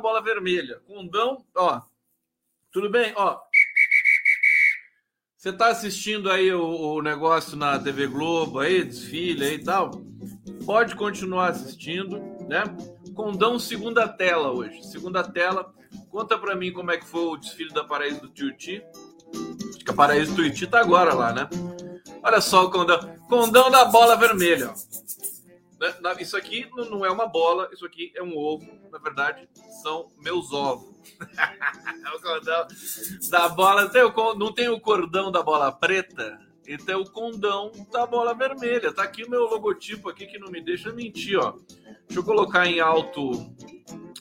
Bola vermelha. Condão, ó. Tudo bem? Ó. Você tá assistindo aí o, o negócio na TV Globo aí, desfile aí e tal? Pode continuar assistindo, né? Condão segunda tela hoje. Segunda tela. Conta para mim como é que foi o desfile da Paraíso do Tuiuti. Acho que a Paraíso do Tuiuti tá agora lá, né? Olha só o condão. Condão da bola vermelha. Né? Isso aqui não é uma bola, isso aqui é um ovo. Na verdade, são meus ovos. o condão da bola. Não tem o cordão da bola preta? Então, o condão da bola vermelha. Tá aqui o meu logotipo aqui que não me deixa mentir, ó. Deixa eu colocar em alto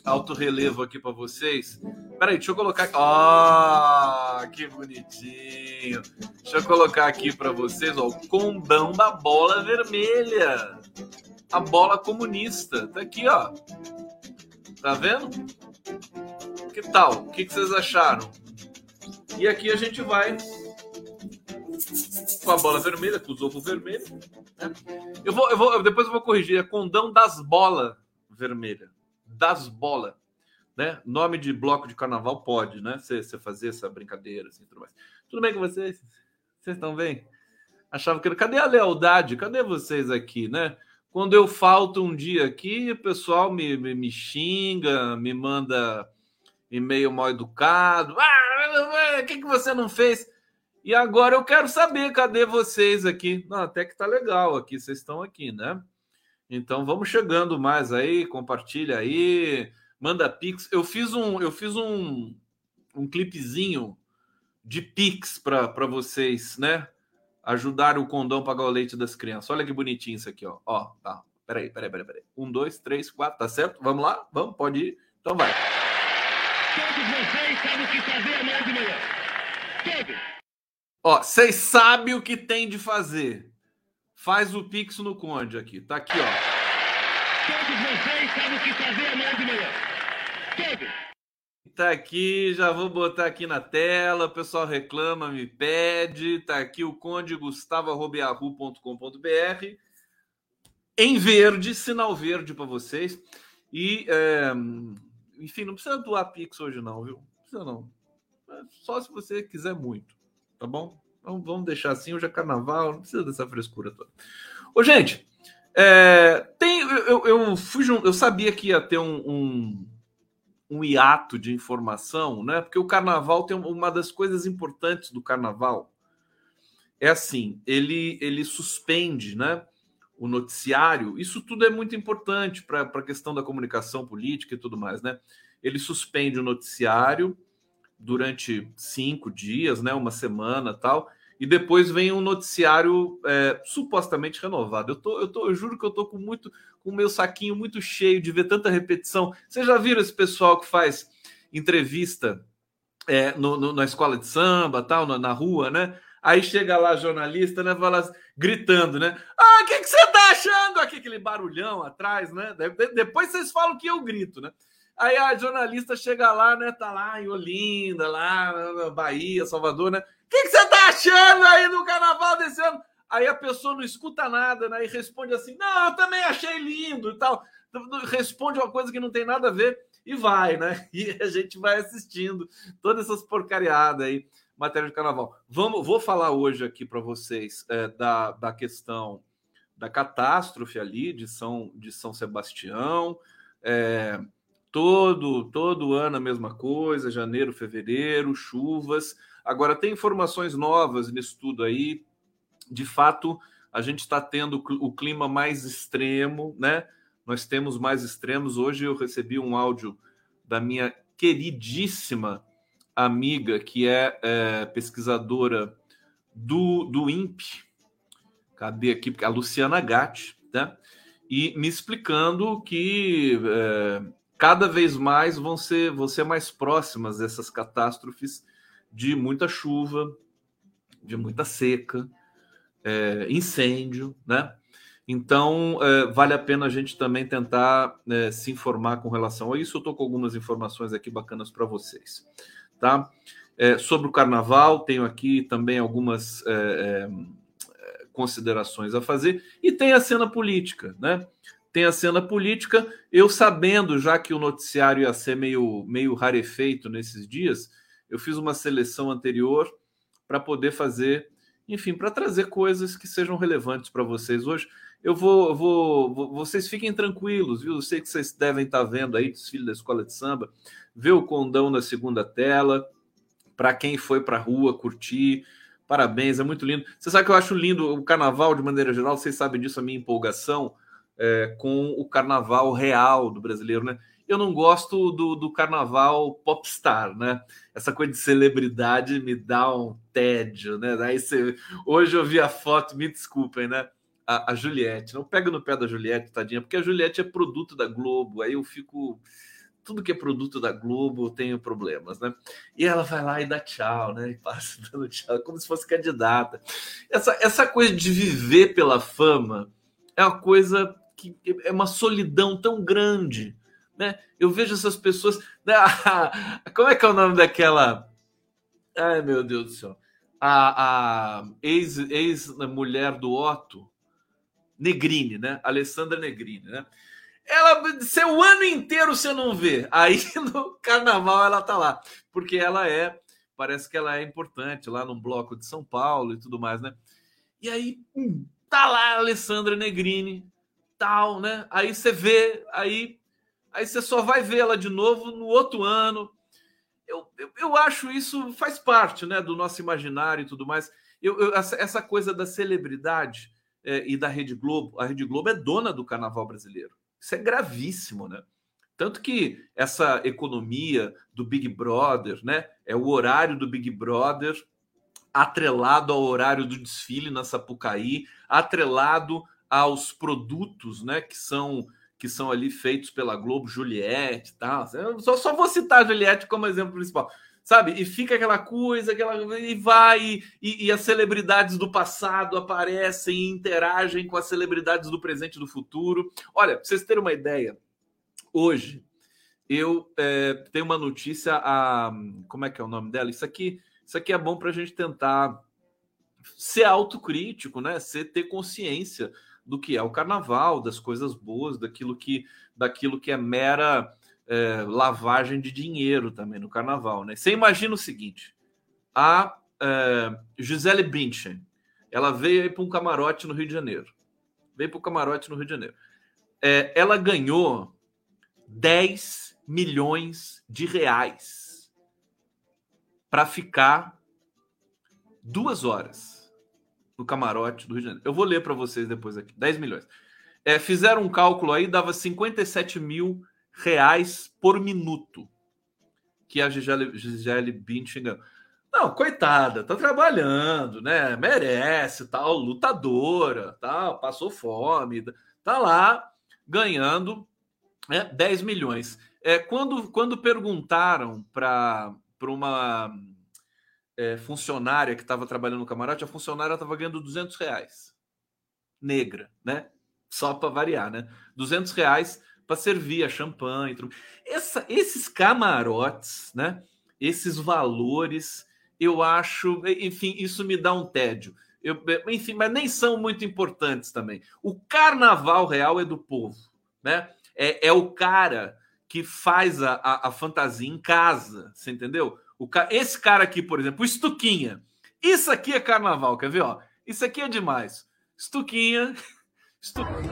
alto relevo aqui para vocês. Peraí, deixa eu colocar. Ah, oh, que bonitinho. Deixa eu colocar aqui para vocês, ó, o condão da bola vermelha. A bola comunista. Tá aqui, ó. Tá vendo? Que tal? O que, que vocês acharam? E aqui a gente vai com a bola vermelha, com os ovos vermelhos. Né? Eu vou, eu vou, depois eu vou corrigir. É condão das bolas vermelha. Das bolas. Né? Nome de bloco de carnaval pode, né? Você fazer essa brincadeira, assim, tudo mais. Tudo bem com vocês? Vocês estão bem? Achava que. Cadê a lealdade? Cadê vocês aqui, né? Quando eu falto um dia aqui, o pessoal me, me, me xinga, me manda e-mail mal educado. Ah, o que, que você não fez? E agora eu quero saber, cadê vocês aqui? Não, até que tá legal aqui, vocês estão aqui, né? Então vamos chegando mais aí, compartilha aí, manda pix. Eu fiz um, eu fiz um, um clipezinho de pix para vocês, né? Ajudar o condão a pagar o leite das crianças. Olha que bonitinho isso aqui, ó. Ó, tá. Peraí, peraí, peraí, peraí. Um, dois, três, quatro, tá certo? Vamos lá? Vamos, pode ir. Então vai. Todos vocês sabem o que fazer amanhã de manhã. Todos. Ó, vocês sabem o que tem de fazer. Faz o Pix no Conde aqui. Tá aqui, ó. Todos vocês sabem o que fazer amanhã de manhã. Todos. Tá aqui, já vou botar aqui na tela. O pessoal reclama, me pede. Tá aqui o conde gustavo.com.br. Em verde, sinal verde para vocês. E, é, enfim, não precisa doar Pix hoje, não, viu? Não precisa, não. É só se você quiser muito tá bom? Então vamos deixar assim, hoje é carnaval, não precisa dessa frescura toda. Ô, gente, é, tem, eu, eu, fui, eu sabia que ia ter um, um, um hiato de informação, né? Porque o carnaval tem uma das coisas importantes do carnaval é assim, ele, ele suspende, né? O noticiário, isso tudo é muito importante para a questão da comunicação política e tudo mais, né? Ele suspende o noticiário, durante cinco dias, né, uma semana tal, e depois vem um noticiário é, supostamente renovado. Eu, tô, eu, tô, eu juro que eu tô com muito com o meu saquinho muito cheio de ver tanta repetição. Vocês já viram esse pessoal que faz entrevista é, no, no, na escola de samba, tal, na, na, rua, né? Aí chega lá jornalista, né, fala, gritando, né? Ah, o que, que você tá achando? Aqui aquele barulhão atrás, né? Depois vocês falam que eu grito, né? Aí a jornalista chega lá, né? Tá lá em Olinda, lá na Bahia, Salvador, né? Que, que, você tá achando aí do carnaval desse ano? Aí a pessoa não escuta nada, né? E responde assim: não, eu também achei lindo e tal. Responde uma coisa que não tem nada a ver e vai, né? E a gente vai assistindo todas essas porcariadas aí, matéria de carnaval. Vamos, vou falar hoje aqui para vocês é, da, da questão da catástrofe ali de São, de São Sebastião. É, Todo, todo ano a mesma coisa, janeiro, fevereiro, chuvas. Agora, tem informações novas nisso tudo aí. De fato, a gente está tendo o clima mais extremo, né? Nós temos mais extremos. Hoje eu recebi um áudio da minha queridíssima amiga, que é, é pesquisadora do, do INPE. Cadê aqui? A Luciana Gatti, né? E me explicando que é, cada vez mais vão ser, vão ser mais próximas dessas catástrofes de muita chuva, de muita seca, é, incêndio, né? Então, é, vale a pena a gente também tentar é, se informar com relação a isso. Eu estou com algumas informações aqui bacanas para vocês. tá? É, sobre o carnaval, tenho aqui também algumas é, é, considerações a fazer, e tem a cena política, né? Tem a cena política, eu sabendo já que o noticiário ia ser meio, meio rarefeito nesses dias, eu fiz uma seleção anterior para poder fazer, enfim, para trazer coisas que sejam relevantes para vocês hoje. Eu vou, vou, vocês fiquem tranquilos, viu? Eu sei que vocês devem estar tá vendo aí desfile da escola de samba, ver o condão na segunda tela, para quem foi para a rua curtir. Parabéns, é muito lindo. Você sabe que eu acho lindo o carnaval de maneira geral, vocês sabem disso, a minha empolgação é, com o carnaval real do brasileiro, né? Eu não gosto do, do carnaval popstar, né? Essa coisa de celebridade me dá um tédio, né? Daí você... Hoje eu vi a foto, me desculpem, né? A, a Juliette. Não pega no pé da Juliette, tadinha, porque a Juliette é produto da Globo, aí eu fico tudo que é produto da Globo eu tenho problemas, né? E ela vai lá e dá tchau, né? E passa dando tchau, como se fosse candidata. Essa, essa coisa de viver pela fama é uma coisa que é uma solidão tão grande, né? Eu vejo essas pessoas. Né? Como é que é o nome daquela? Ai, meu Deus do céu. A, a ex-mulher ex do Otto, Negrini, né? Alessandra Negrini, né? ela seu o ano inteiro você não vê. Aí no carnaval ela tá lá, porque ela é, parece que ela é importante lá no bloco de São Paulo e tudo mais, né? E aí hum, tá lá a Alessandra Negrini, tal, né? Aí você vê, aí aí você só vai ver ela de novo no outro ano. Eu, eu, eu acho isso faz parte, né, do nosso imaginário e tudo mais. Eu, eu essa, essa, coisa da celebridade é, e da Rede Globo, a Rede Globo é dona do carnaval brasileiro. Isso é gravíssimo, né? Tanto que essa economia do Big Brother, né? É o horário do Big Brother atrelado ao horário do desfile na Sapucaí, atrelado aos produtos, né? Que são que são ali feitos pela Globo, Juliette, tal. Só, só vou citar a Juliette como exemplo principal sabe? E fica aquela coisa, aquela e vai e, e, as celebridades do passado aparecem e interagem com as celebridades do presente e do futuro. Olha, pra vocês terem uma ideia, hoje eu é, tenho uma notícia a como é que é o nome dela? Isso aqui, isso aqui é bom para a gente tentar ser autocrítico, né? Ser ter consciência do que é o carnaval, das coisas boas, daquilo que daquilo que é mera é, lavagem de dinheiro também no carnaval. Né? Você imagina o seguinte: a é, Gisele Bündchen, ela veio aí para um camarote no Rio de Janeiro. Veio para o camarote no Rio de Janeiro. É, ela ganhou 10 milhões de reais para ficar duas horas no camarote do Rio de Janeiro. Eu vou ler para vocês depois aqui. 10 milhões. É, fizeram um cálculo aí, dava 57 mil reais por minuto que a Gisele, Gisele Bündchen ganhou. Não, coitada, tá trabalhando, né? Merece, tal, lutadora, tal, passou fome, tá lá ganhando né, 10 milhões. É, quando, quando perguntaram para uma é, funcionária que estava trabalhando no camarote, a funcionária estava ganhando 200 reais. Negra, né? Só para variar, né? 200 reais para servir a champanhe. Essa, esses camarotes, né? Esses valores, eu acho, enfim, isso me dá um tédio. Eu, enfim, mas nem são muito importantes também. O carnaval real é do povo, né? É, é o cara que faz a, a, a, fantasia em casa, você entendeu? O, esse cara aqui, por exemplo, o Estuquinha. Isso aqui é carnaval, quer ver? Ó? Isso aqui é demais. Estuquinha. Estuquinha.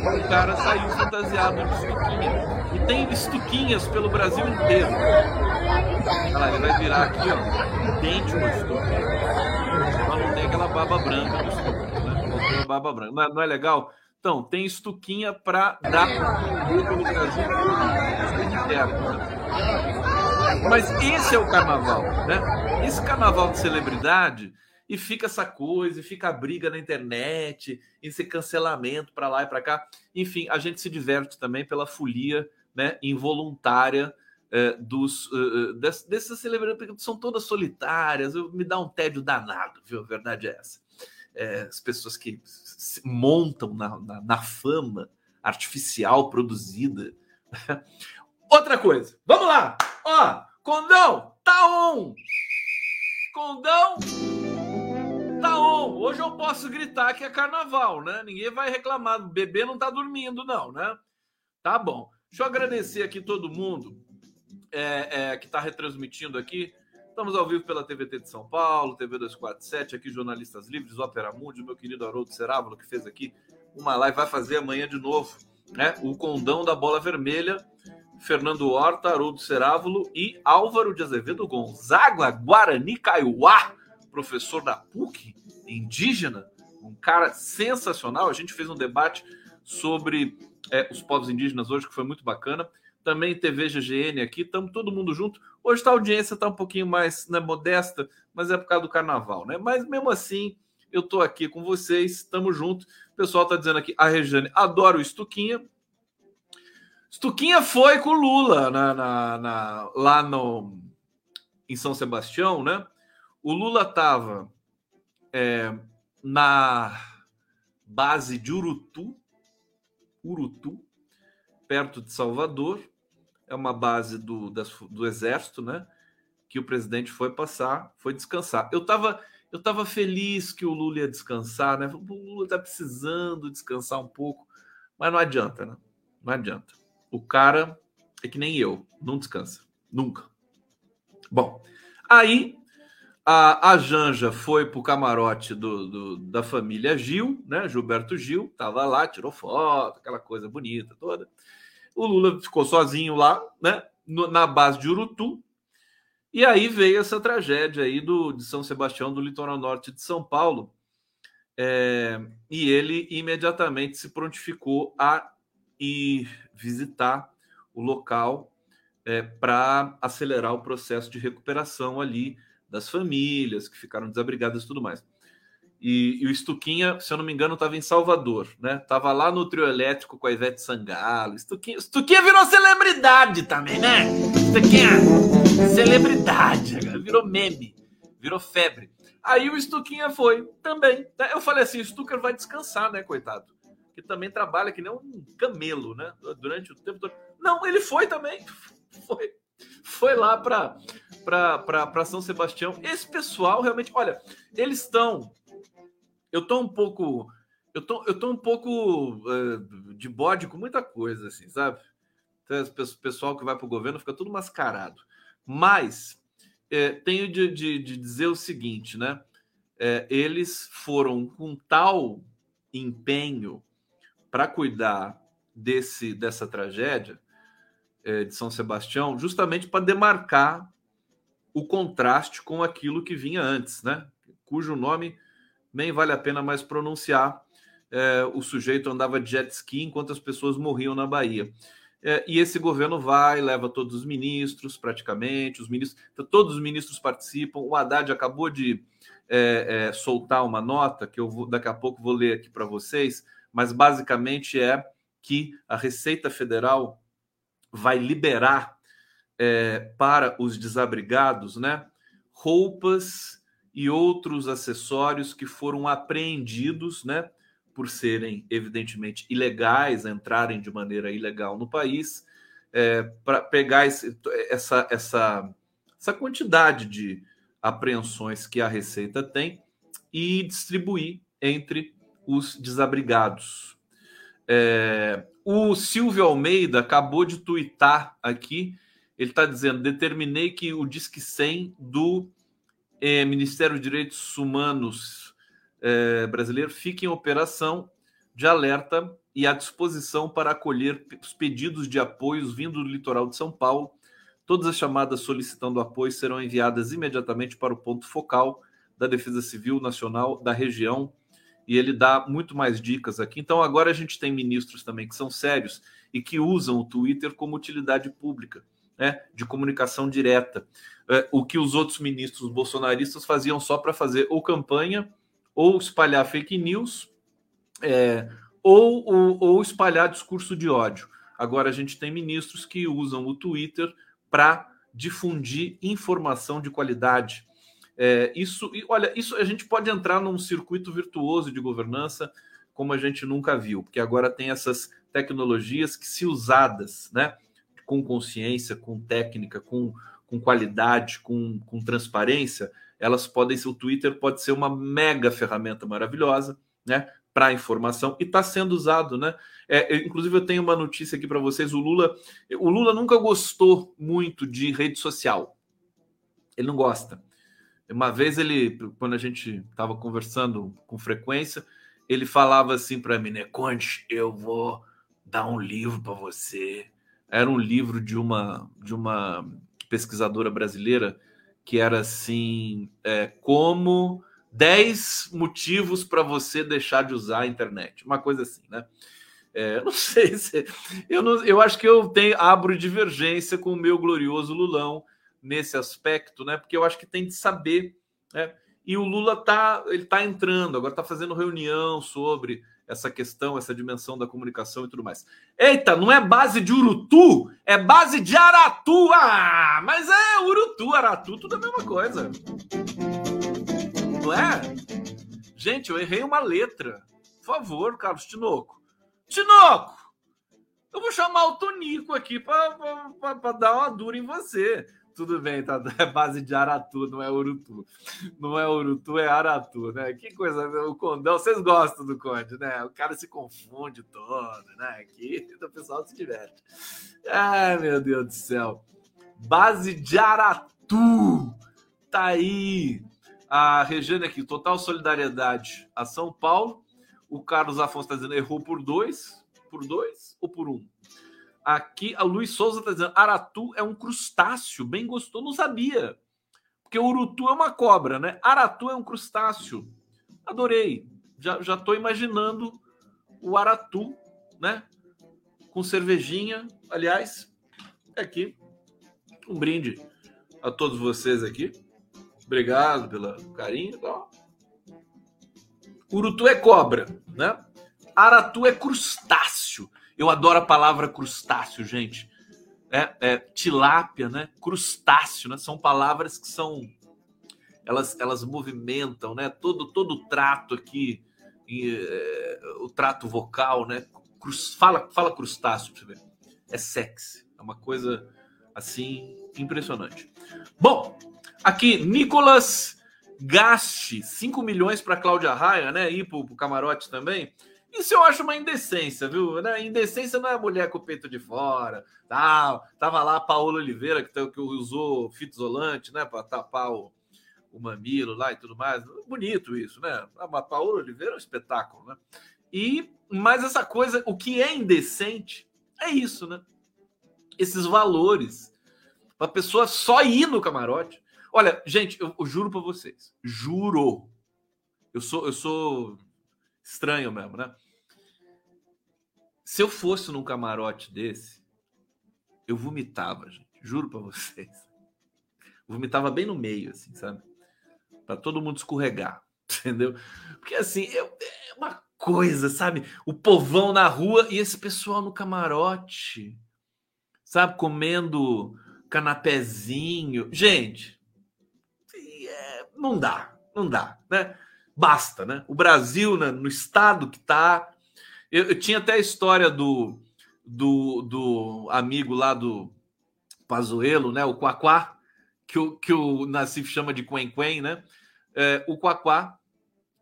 O cara saiu fantasiado de estuquinha. E tem estuquinhas pelo Brasil inteiro. Olha lá, ele vai virar aqui, ó. Idêntico uma estuquinha. Só não tem aquela baba branca do estuquinha, né? Não baba branca. Não é, não é legal? Então, tem estuquinha para dar Brasil? Mas esse é o carnaval, né? Esse carnaval de celebridade e fica essa coisa, e fica a briga na internet, esse cancelamento para lá e para cá. Enfim, a gente se diverte também pela folia né, involuntária é, dos uh, dessas, dessas celebridades, são todas solitárias, me dá um tédio danado, viu? A verdade é essa. É, as pessoas que montam na, na, na, fama, artificial produzida. Outra coisa, vamos lá. Ó, condão tá on. Condão tá on. Hoje eu posso gritar que é carnaval, né? Ninguém vai reclamar. O bebê não tá dormindo, não, né? Tá bom. Deixa eu agradecer aqui todo mundo é, é, que está retransmitindo aqui. Estamos ao vivo pela TVT de São Paulo, TV 247, aqui Jornalistas Livres, Opera Mundi, meu querido Haroldo Cerávulo, que fez aqui uma live, vai fazer amanhã de novo, né? O Condão da Bola Vermelha, Fernando Horta, Haroldo Cerávulo e Álvaro de Azevedo Gonzaga, Guarani Kaiowá, professor da PUC, indígena, um cara sensacional. A gente fez um debate sobre é, os povos indígenas hoje, que foi muito bacana. Também TV GGN aqui, estamos todo mundo junto. Hoje tá, a audiência está um pouquinho mais né, modesta, mas é por causa do carnaval, né? Mas mesmo assim, eu estou aqui com vocês, estamos juntos. O pessoal está dizendo aqui, a Regiane adora o Estuquinha. Estuquinha foi com o Lula na, na, na, lá no, em São Sebastião, né? O Lula estava é, na base de Urutu, Urutu, perto de Salvador. É uma base do, do exército, né? Que o presidente foi passar, foi descansar. Eu estava eu tava feliz que o Lula ia descansar, né? O Lula está precisando descansar um pouco, mas não adianta, né? Não adianta. O cara é que nem eu, não descansa, nunca. Bom, aí a, a Janja foi para o camarote do, do, da família Gil, né? Gilberto Gil, estava lá, tirou foto, aquela coisa bonita toda. O Lula ficou sozinho lá, né? Na base de Urutu. E aí veio essa tragédia aí do, de São Sebastião, do litoral norte de São Paulo. É, e ele imediatamente se prontificou a ir visitar o local é, para acelerar o processo de recuperação ali das famílias que ficaram desabrigadas e tudo mais. E, e, o Estuquinha, se eu não me engano, estava em Salvador, né? Tava lá no trio elétrico com a Ivete Sangalo. Estuquinha, Estuquinha virou celebridade também, né? Estuquinha, celebridade, virou meme, virou febre. Aí o Estuquinha foi também. Né? Eu falei assim: o Stucker vai descansar, né, coitado? Que também trabalha que nem um camelo, né? Durante o tempo todo. Não, ele foi também. Foi foi lá para São Sebastião. Esse pessoal realmente, olha, eles estão. Eu tô um pouco. Eu tô, eu tô um pouco uh, de bode com muita coisa, assim, sabe? Então, o pessoal que vai para o governo fica tudo mascarado. Mas é, tenho de, de, de, dizer o seguinte, né? É, eles foram com tal empenho para cuidar desse dessa tragédia é, de São Sebastião, justamente para demarcar o contraste com aquilo que vinha antes, né? Cujo nome nem vale a pena mais pronunciar. É, o sujeito andava de jet ski enquanto as pessoas morriam na Bahia. É, e esse governo vai, leva todos os ministros, praticamente, os ministros, todos os ministros participam. O Haddad acabou de é, é, soltar uma nota que eu vou, daqui a pouco vou ler aqui para vocês, mas basicamente é que a Receita Federal vai liberar é, para os desabrigados, né, roupas e outros acessórios que foram apreendidos, né, por serem evidentemente ilegais, entrarem de maneira ilegal no país, é, para pegar esse, essa, essa, essa quantidade de apreensões que a Receita tem e distribuir entre os desabrigados. É, o Silvio Almeida acabou de twittar aqui. Ele está dizendo: determinei que o Disque 100 do eh, Ministério dos Direitos Humanos eh, brasileiro fique em operação de alerta e à disposição para acolher os pedidos de apoios vindo do litoral de São Paulo. Todas as chamadas solicitando apoio serão enviadas imediatamente para o ponto focal da Defesa Civil Nacional da região e ele dá muito mais dicas aqui. Então, agora a gente tem ministros também que são sérios e que usam o Twitter como utilidade pública, né, de comunicação direta. É, o que os outros ministros bolsonaristas faziam só para fazer ou campanha, ou espalhar fake news, é, ou, ou, ou espalhar discurso de ódio. Agora a gente tem ministros que usam o Twitter para difundir informação de qualidade, é, isso, e olha, isso a gente pode entrar num circuito virtuoso de governança como a gente nunca viu, porque agora tem essas tecnologias que, se usadas, né, com consciência, com técnica, com, com qualidade, com, com transparência, elas podem ser. O Twitter pode ser uma mega ferramenta maravilhosa, né? Para informação e está sendo usado, né? É, inclusive, eu tenho uma notícia aqui para vocês: o Lula, o Lula nunca gostou muito de rede social. Ele não gosta. Uma vez ele, quando a gente estava conversando com frequência, ele falava assim para mim, né? Conte, eu vou dar um livro para você. Era um livro de uma de uma pesquisadora brasileira que era assim, é, como 10 motivos para você deixar de usar a internet, uma coisa assim, né? É, não sei se eu não, eu acho que eu tenho abro divergência com o meu glorioso Lulão nesse aspecto, né? Porque eu acho que tem de saber, né? E o Lula tá, ele tá entrando, agora tá fazendo reunião sobre essa questão, essa dimensão da comunicação e tudo mais. Eita, não é base de Urutu, é base de Aratu. Ah, mas é Urutu, Aratu, tudo a mesma coisa. Não é? Gente, eu errei uma letra. Por favor, Carlos Tinoco. Tinoco! Eu vou chamar o Tonico aqui para dar uma dura em você. Tudo bem, tá? É base de Aratu, não é Urutu. Não é Urutu, é Aratu, né? Que coisa. O Condão, vocês gostam do Conde, né? O cara se confunde todo, né? Aqui o pessoal se diverte. Ai, meu Deus do céu. Base de Aratu. Tá aí. A Regiane aqui, total solidariedade a São Paulo. O Carlos Afonso está dizendo errou por dois. Por dois ou por um? Aqui, a Luiz Souza está dizendo: Aratu é um crustáceo, bem gostoso. Não sabia. Porque Urutu é uma cobra, né? Aratu é um crustáceo. Adorei. Já, já imaginando o Aratu, né? Com cervejinha. Aliás, é aqui um brinde a todos vocês aqui. Obrigado pelo carinho. Então, Urutu é cobra, né? Aratu é crustáceo. Eu adoro a palavra crustáceo, gente. É, é, tilápia, né? Crustáceo, né? São palavras que são elas, elas movimentam, né? Todo todo o trato aqui, e, é, o trato vocal, né? Cruz, fala fala crustáceo pra você ver. É sexy, é uma coisa assim impressionante. Bom, aqui Nicolas Gaste 5 milhões para Cláudia Raia, né? E para o camarote também. Isso eu acho uma indecência, viu? Né? Indecência não é mulher com o peito de fora. Tal. Tava lá a Paola Oliveira, que, que usou fita isolante, né? Para tapar o, o mamilo lá e tudo mais. Bonito isso, né? A Paola Oliveira é um espetáculo, né? E, mas essa coisa, o que é indecente é isso, né? Esses valores. Para a pessoa só ir no camarote. Olha, gente, eu, eu juro para vocês. Juro. Eu sou, eu sou Estranho mesmo, né? Se eu fosse num camarote desse, eu vomitava, gente. Juro para vocês. vomitava bem no meio, assim, sabe? Para todo mundo escorregar, entendeu? Porque assim, é uma coisa, sabe? O povão na rua e esse pessoal no camarote, sabe? Comendo canapézinho. Gente, é, não dá, não dá, né? Basta, né? O Brasil, né, no estado que está. Eu, eu, tinha até a história do, do, do amigo lá do Pazuelo, né? O Quaquá, que o, que o Nassif chama de Quen Quen, né? É, o Quaquá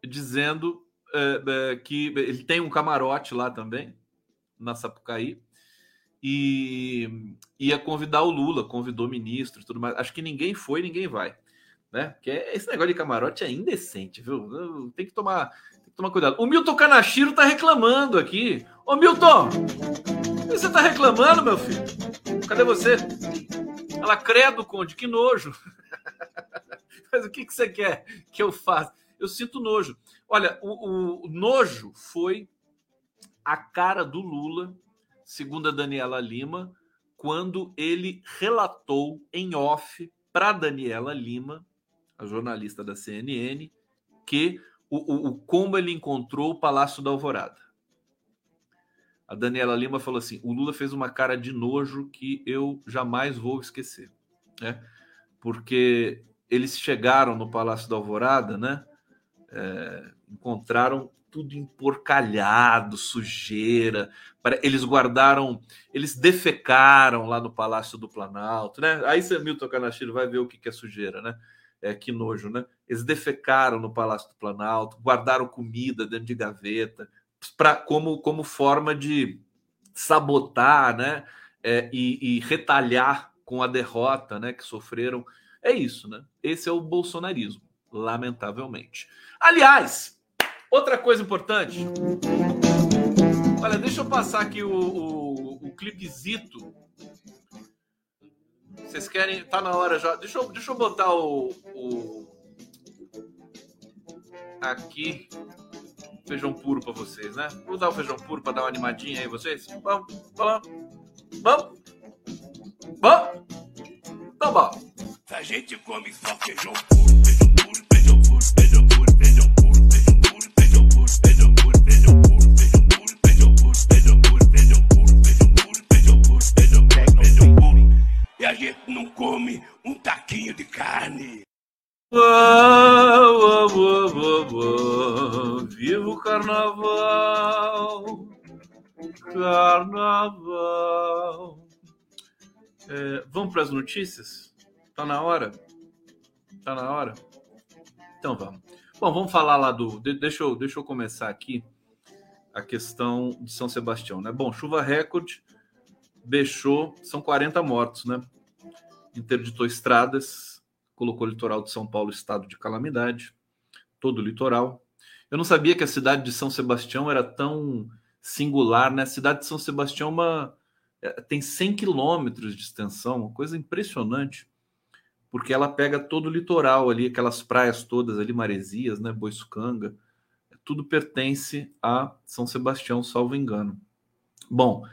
dizendo é, é, que ele tem um camarote lá também, na Sapucaí, e ia convidar o Lula, convidou ministros tudo mais. Acho que ninguém foi, ninguém vai né? Porque esse negócio de camarote é indecente, viu? Tem que tomar, tem que tomar cuidado. O Milton Kanashiro tá reclamando aqui. Ô Milton, você tá reclamando, meu filho? Cadê você? Ela credo, Conde, que nojo. Mas o que, que você quer que eu faça? Eu sinto nojo. Olha, o, o nojo foi a cara do Lula, segundo a Daniela Lima, quando ele relatou em off para Daniela Lima a jornalista da CNN, que o, o, o, como ele encontrou o Palácio da Alvorada. A Daniela Lima falou assim: o Lula fez uma cara de nojo que eu jamais vou esquecer, né? Porque eles chegaram no Palácio da Alvorada, né? É, encontraram tudo emporcalhado, sujeira. Eles guardaram, eles defecaram lá no Palácio do Planalto, né? Aí você, Milton Canachiro, vai ver o que é sujeira, né? É, que nojo, né? Eles defecaram no Palácio do Planalto, guardaram comida dentro de gaveta, pra, como, como forma de sabotar, né? É, e, e retalhar com a derrota, né? Que sofreram. É isso, né? Esse é o bolsonarismo, lamentavelmente. Aliás, outra coisa importante. Olha, deixa eu passar aqui o, o, o clipezito. Vocês querem. Tá na hora já. Deixa eu, deixa eu botar o, o aqui feijão puro para vocês, né? Vou dar o feijão puro para dar uma animadinha aí vocês. Vamos, vamos, vamos, vamos. Então, bom. A gente come só feijão puro, feijão Uou, uou, uou, uou, Viva o carnaval! Carnaval! É, vamos para as notícias? Tá na hora? Tá na hora? Então vamos. Bom, vamos falar lá do. Deixa eu, deixa eu começar aqui a questão de São Sebastião, né? Bom, chuva recorde, deixou. São 40 mortos, né? Interditou estradas, colocou o litoral de São Paulo estado de calamidade, todo o litoral. Eu não sabia que a cidade de São Sebastião era tão singular, né? A cidade de São Sebastião é uma, é, tem 100 quilômetros de extensão, uma coisa impressionante, porque ela pega todo o litoral ali, aquelas praias todas ali, Maresias, né? Boiçucanga, tudo pertence a São Sebastião, salvo engano. Bom,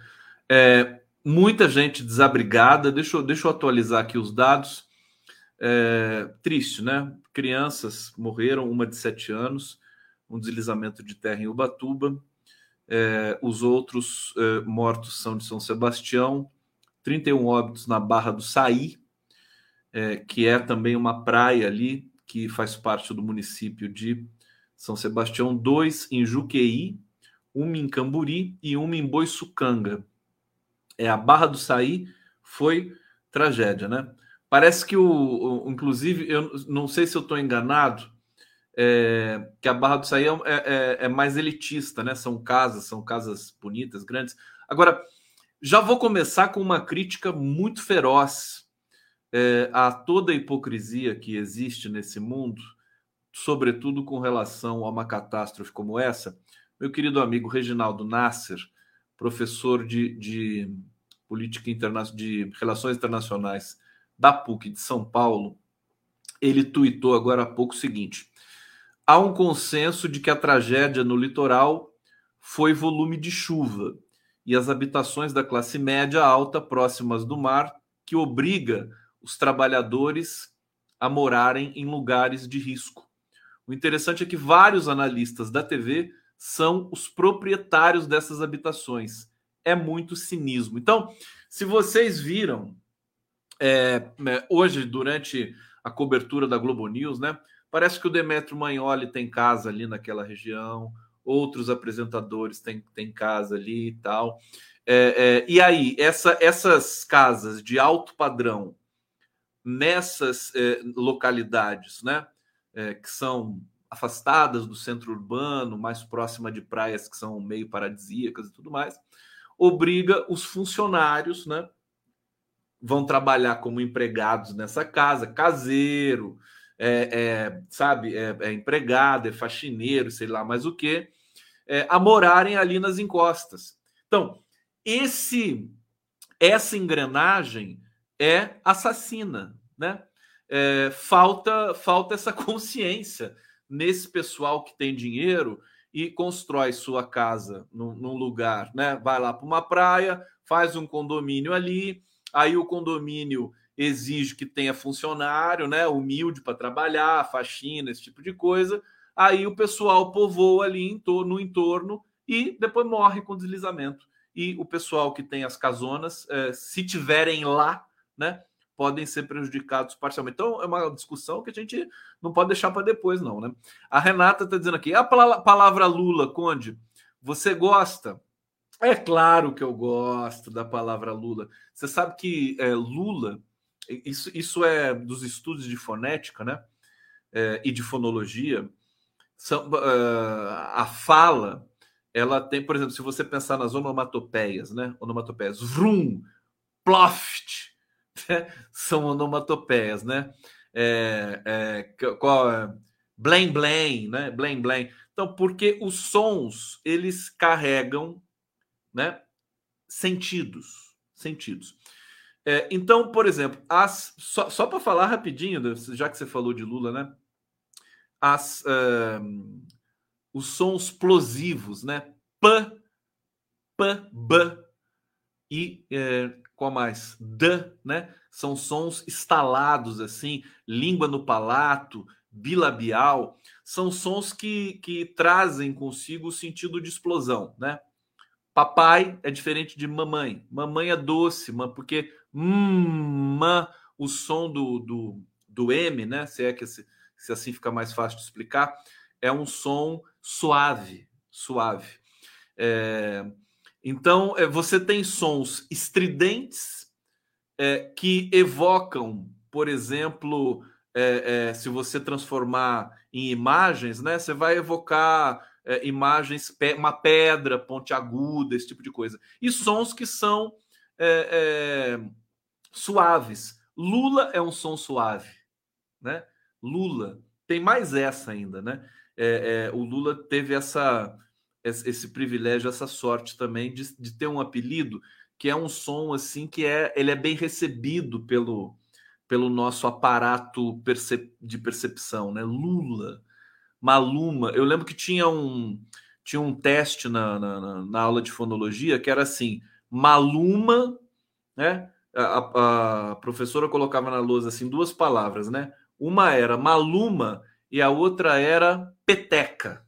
é, muita gente desabrigada, deixa deixa eu atualizar aqui os dados. É, triste, né? Crianças morreram, uma de sete anos, um deslizamento de terra em Ubatuba. É, os outros é, mortos são de São Sebastião, 31 óbitos na Barra do Saí, é, que é também uma praia ali que faz parte do município de São Sebastião, dois em Juqueí, uma em Camburi e uma em Boiçucanga. É a Barra do Saí foi tragédia, né? Parece que o, o, inclusive, eu não sei se eu estou enganado, é, que a Barra do Saí é, é, é, mais elitista, né? São casas, são casas bonitas, grandes. Agora, já vou começar com uma crítica muito feroz é, a toda a hipocrisia que existe nesse mundo, sobretudo com relação a uma catástrofe como essa. Meu querido amigo Reginaldo Nasser, professor de, de política internacional, de relações internacionais da PUC de São Paulo, ele tuitou agora há pouco o seguinte: há um consenso de que a tragédia no litoral foi volume de chuva e as habitações da classe média alta próximas do mar que obriga os trabalhadores a morarem em lugares de risco. O interessante é que vários analistas da TV são os proprietários dessas habitações. É muito cinismo. Então, se vocês viram é, né, hoje, durante a cobertura da Globo News, né? Parece que o Demetrio Magnoli tem casa ali naquela região, outros apresentadores têm, têm casa ali e tal. É, é, e aí, essa, essas casas de alto padrão nessas é, localidades, né? É, que são afastadas do centro urbano, mais próxima de praias que são meio paradisíacas e tudo mais, obriga os funcionários, né? Vão trabalhar como empregados nessa casa, caseiro, é, é, sabe, é, é, empregado, é faxineiro, sei lá mais o que, é, a morarem ali nas encostas. Então, esse essa engrenagem é assassina, né? É, falta falta essa consciência nesse pessoal que tem dinheiro e constrói sua casa num, num lugar, né? Vai lá para uma praia, faz um condomínio ali, Aí o condomínio exige que tenha funcionário, né, humilde para trabalhar, faxina, esse tipo de coisa. Aí o pessoal povoa ali em torno, no entorno e depois morre com deslizamento. E o pessoal que tem as casonas, é, se tiverem lá, né, podem ser prejudicados parcialmente. Então, é uma discussão que a gente não pode deixar para depois, não, né? A Renata está dizendo aqui: a palavra Lula, Conde, você gosta? É claro que eu gosto da palavra Lula. Você sabe que é, Lula, isso, isso é dos estudos de fonética, né? É, e de fonologia. São, uh, a fala, ela tem, por exemplo, se você pensar nas onomatopeias, né? Onomatopeias, vrum, ploft, né? são onomatopeias, né? É, é, qual é? Blém, blém, né? Blém, blém. Então, porque os sons, eles carregam, né? Sentidos, sentidos. É, então, por exemplo, as, só, só para falar rapidinho, já que você falou de Lula, né? As, uh, os sons plosivos, né? P, P, B e é, qual mais? D, né? São sons estalados assim, língua no palato, bilabial, são sons que, que trazem consigo o sentido de explosão, né? Papai é diferente de mamãe. Mamãe é doce, porque hum, o som do, do, do M, né? Se é que se, se assim fica mais fácil de explicar, é um som suave, suave. É, então, é, você tem sons estridentes é, que evocam, por exemplo, é, é se você transformar em imagens, né, você vai evocar é, imagens, uma pedra pontiaguda, esse tipo de coisa. E sons que são é, suaves. Lula é um som suave, né? Lula tem mais essa ainda, né? o Lula teve essa esse privilégio, essa sorte também de, de ter um apelido que é um som assim que é ele é bem recebido pelo pelo nosso aparato percep de percepção, né? Lula, Maluma. Eu lembro que tinha um tinha um teste na, na, na aula de fonologia que era assim: Maluma, né? A, a, professora colocava na lousa assim duas palavras, né? Uma era Maluma e a outra era peteca.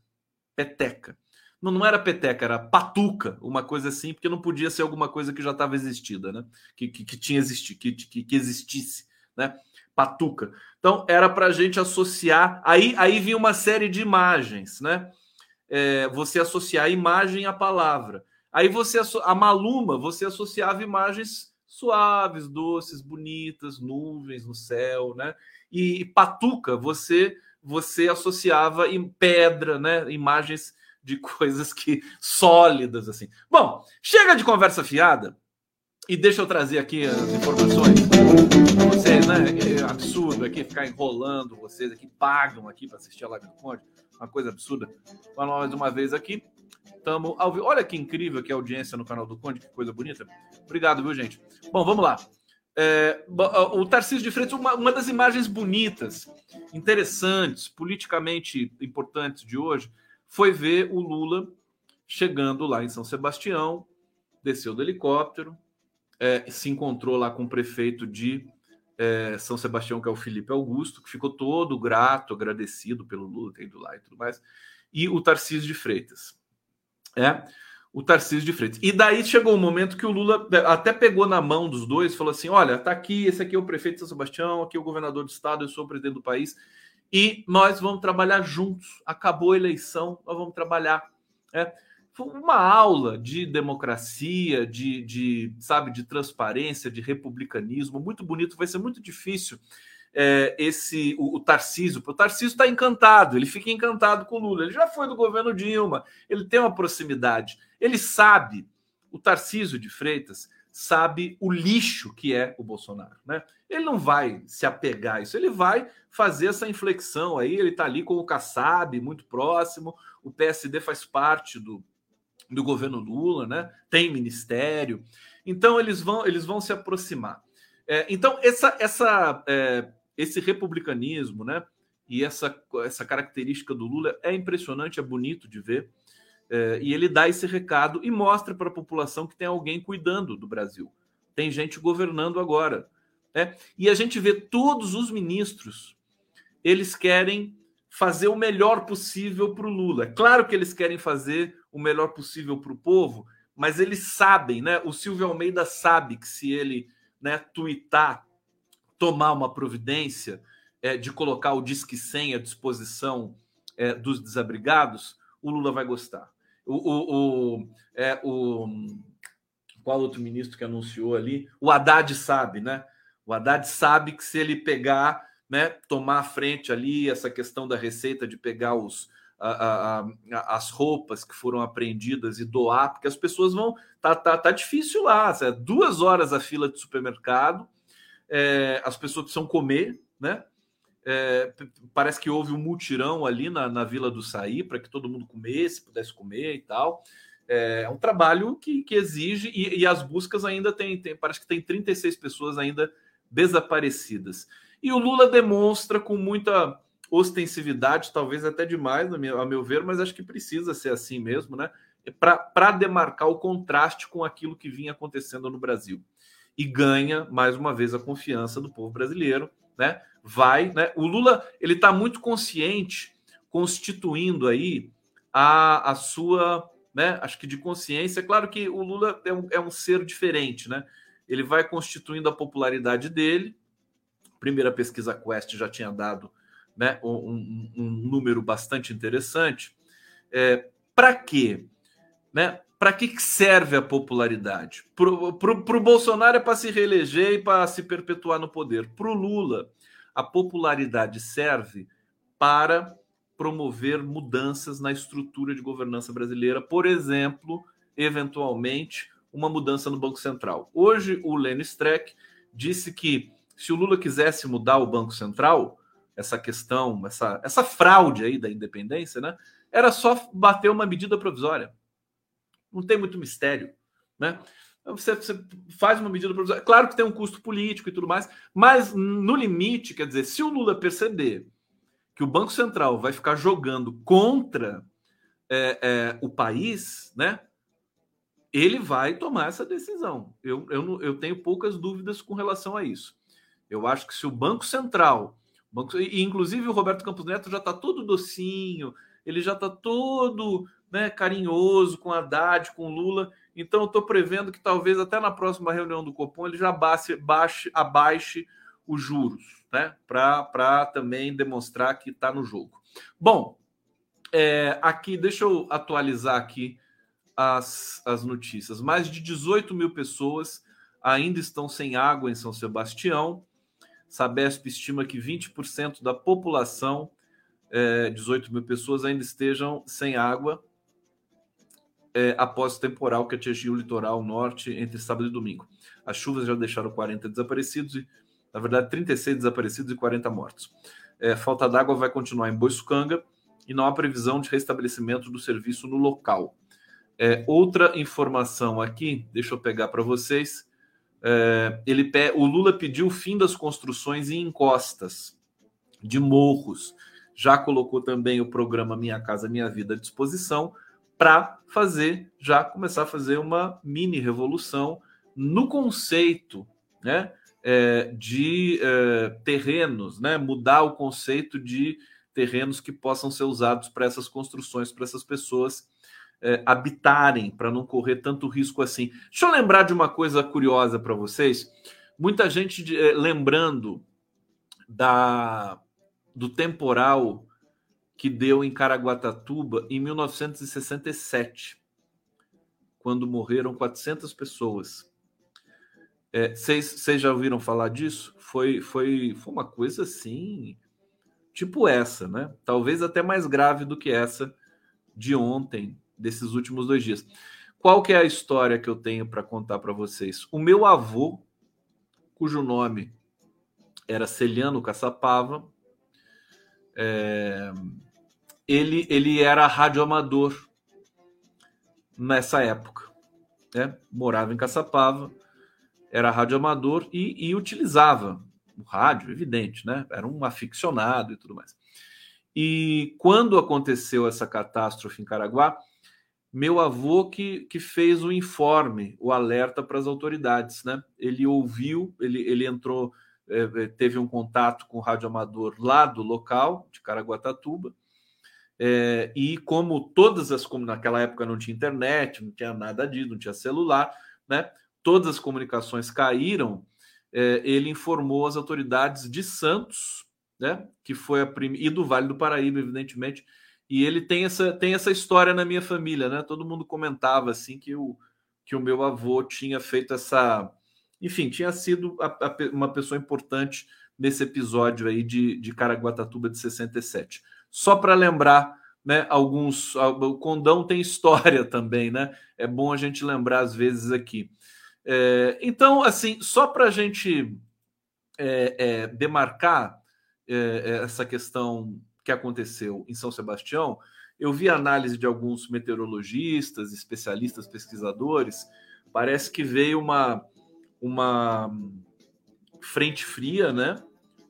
Peteca. Não, não era peteca, era patuca, uma coisa assim, porque não podia ser alguma coisa que já estava existida, né? Que, que, que tinha existi, que, que, que, existisse, né? Patuca. Então era para a gente associar. Aí, aí vinha uma série de imagens, né? É, você associar a imagem à palavra. Aí você a maluma, você associava imagens suaves, doces, bonitas, nuvens no céu, né? E patuca, você você associava em pedra, né? Imagens de coisas que sólidas assim. Bom, chega de conversa fiada e deixa eu trazer aqui as informações. Vocês, né? Absurdo aqui ficar enrolando vocês aqui pagam aqui para assistir a live do Conde, uma coisa absurda. Mas mais uma vez aqui, estamos ao vivo. Olha que incrível que é audiência no canal do Conde, que coisa bonita. Obrigado, viu, gente? Bom, vamos lá. É, o Tarcísio de Freitas, uma, uma das imagens bonitas, interessantes, politicamente importantes de hoje, foi ver o Lula chegando lá em São Sebastião, desceu do helicóptero, é, se encontrou lá com o prefeito de é, São Sebastião, que é o Felipe Augusto, que ficou todo grato, agradecido pelo Lula ter ido lá e tudo mais, e o Tarcísio de Freitas. É, o Tarcísio de Freitas. E daí chegou um momento que o Lula até pegou na mão dos dois, falou assim: olha, tá aqui, esse aqui é o prefeito de São Sebastião, aqui é o governador do estado, eu sou o presidente do país e nós vamos trabalhar juntos. Acabou a eleição, nós vamos trabalhar. É, uma aula de democracia, de, de, sabe, de transparência, de republicanismo, muito bonito. Vai ser muito difícil é, esse o, o Tarcísio. O Tarcísio está encantado, ele fica encantado com o Lula. Ele já foi do governo Dilma, ele tem uma proximidade, ele sabe. O Tarcísio de Freitas sabe o lixo que é o Bolsonaro, né? Ele não vai se apegar a isso, ele vai fazer essa inflexão aí, ele está ali com o Kassab, muito próximo, o PSD faz parte do, do governo Lula, né? Tem ministério, então eles vão eles vão se aproximar. É, então essa essa é, esse republicanismo, né? E essa essa característica do Lula é impressionante, é bonito de ver. É, e ele dá esse recado e mostra para a população que tem alguém cuidando do Brasil. Tem gente governando agora. Né? E a gente vê todos os ministros, eles querem fazer o melhor possível para o Lula. Claro que eles querem fazer o melhor possível para o povo, mas eles sabem, né? O Silvio Almeida sabe que se ele né, tuitar tomar uma providência é, de colocar o Disque 100 à disposição é, dos desabrigados, o Lula vai gostar. O, o, o, é, o qual outro ministro que anunciou ali? O Haddad sabe, né? O Haddad sabe que se ele pegar, né, tomar frente ali, essa questão da receita de pegar os, a, a, a, as roupas que foram apreendidas e doar, porque as pessoas vão. Tá, tá, tá difícil lá, é duas horas a fila de supermercado, é, as pessoas precisam comer, né? É, parece que houve um mutirão ali na, na Vila do Saí para que todo mundo comesse, pudesse comer e tal. É, é um trabalho que, que exige, e, e, as buscas ainda tem, tem, parece que tem 36 pessoas ainda desaparecidas. E o Lula demonstra com muita ostensividade, talvez até demais, meu, a meu ver, mas acho que precisa ser assim mesmo, né? Para demarcar o contraste com aquilo que vinha acontecendo no Brasil. E ganha, mais uma vez, a confiança do povo brasileiro, né? vai, né? O Lula ele está muito consciente, constituindo aí a, a sua, né? Acho que de consciência. Claro que o Lula é um, é um ser diferente, né? Ele vai constituindo a popularidade dele. Primeira pesquisa Quest já tinha dado, né? Um, um, número bastante interessante. É, Para quê? Né? Para que serve a popularidade? Para o Bolsonaro é para se reeleger e para se perpetuar no poder. Para o Lula a popularidade serve para promover mudanças na estrutura de governança brasileira, por exemplo, eventualmente, uma mudança no Banco Central. Hoje, o Lênin Streck disse que se o Lula quisesse mudar o Banco Central, essa questão, essa, essa fraude aí da independência, né, era só bater uma medida provisória. Não tem muito mistério, né? Você, você, faz uma medida provisória. Claro que tem um custo político e tudo mais, mas no limite, quer dizer, se o Lula perceber que o Banco Central vai ficar jogando contra é, é, o país, né? Ele vai tomar essa decisão. Eu, eu, eu tenho poucas dúvidas com relação a isso. Eu acho que se o Banco Central, e inclusive o Roberto Campos Neto já está todo docinho, ele já está todo né, carinhoso com Haddad, com Lula. Então, eu estou prevendo que talvez até na próxima reunião do Copom ele já baixe, baixe abaixe os juros, né? Para também demonstrar que está no jogo. Bom, é, aqui, deixa eu atualizar aqui as, as notícias. Mais de 18 mil pessoas ainda estão sem água em São Sebastião. Sabesp estima que 20% da população, é, 18 mil pessoas, ainda estejam sem água é, após o temporal que atingiu o litoral norte entre sábado e domingo. As chuvas já deixaram 40 desaparecidos e, na verdade, 36 desaparecidos e 40 mortos. É, falta d'água vai continuar em Boiçucanga e não há previsão de restabelecimento do serviço no local. É, outra informação aqui, deixa eu pegar para vocês. É, ele, o Lula pediu o fim das construções em encostas de morros. Já colocou também o programa Minha Casa Minha Vida à disposição para fazer, já começar a fazer uma mini revolução no conceito né, é, de é, terrenos, né, mudar o conceito de terrenos que possam ser usados para essas construções, para essas pessoas é, habitarem, para não correr tanto risco assim. Deixa eu lembrar de uma coisa curiosa para vocês. Muita gente é, lembrando da do temporal que deu em Caraguatatuba em 1967, quando morreram 400 pessoas. Vocês é, já ouviram falar disso? Foi, foi, foi uma coisa assim, tipo essa, né? Talvez até mais grave do que essa de ontem, desses últimos dois dias. Qual que é a história que eu tenho para contar para vocês? O meu avô, cujo nome era Celiano Caçapava, é, ele, ele era radioamador nessa época. Né? Morava em Caçapava, era radioamador e, e utilizava o rádio, evidente, né? Era um aficionado e tudo mais. E quando aconteceu essa catástrofe em Caraguá, meu avô que, que fez o informe, o alerta para as autoridades, né? Ele ouviu, ele, ele entrou, é, teve um contato com o radioamador lá do local, de Caraguatatuba, é, e como todas as naquela época não tinha internet, não tinha nada disso, não tinha celular, né? Todas as comunicações caíram é, ele informou as autoridades de Santos, né, que foi a primeira, e do Vale do Paraíba, evidentemente, e ele tem essa, tem essa história na minha família, né? Todo mundo comentava assim que o, que o meu avô tinha feito essa. Enfim, tinha sido a, a, uma pessoa importante nesse episódio aí de, de Caraguatatuba de 67. Só para lembrar, né? Alguns. O Condão tem história também, né? É bom a gente lembrar às vezes aqui. É, então, assim, só para a gente é, é, demarcar é, é, essa questão que aconteceu em São Sebastião, eu vi análise de alguns meteorologistas, especialistas, pesquisadores. Parece que veio uma, uma frente fria, né?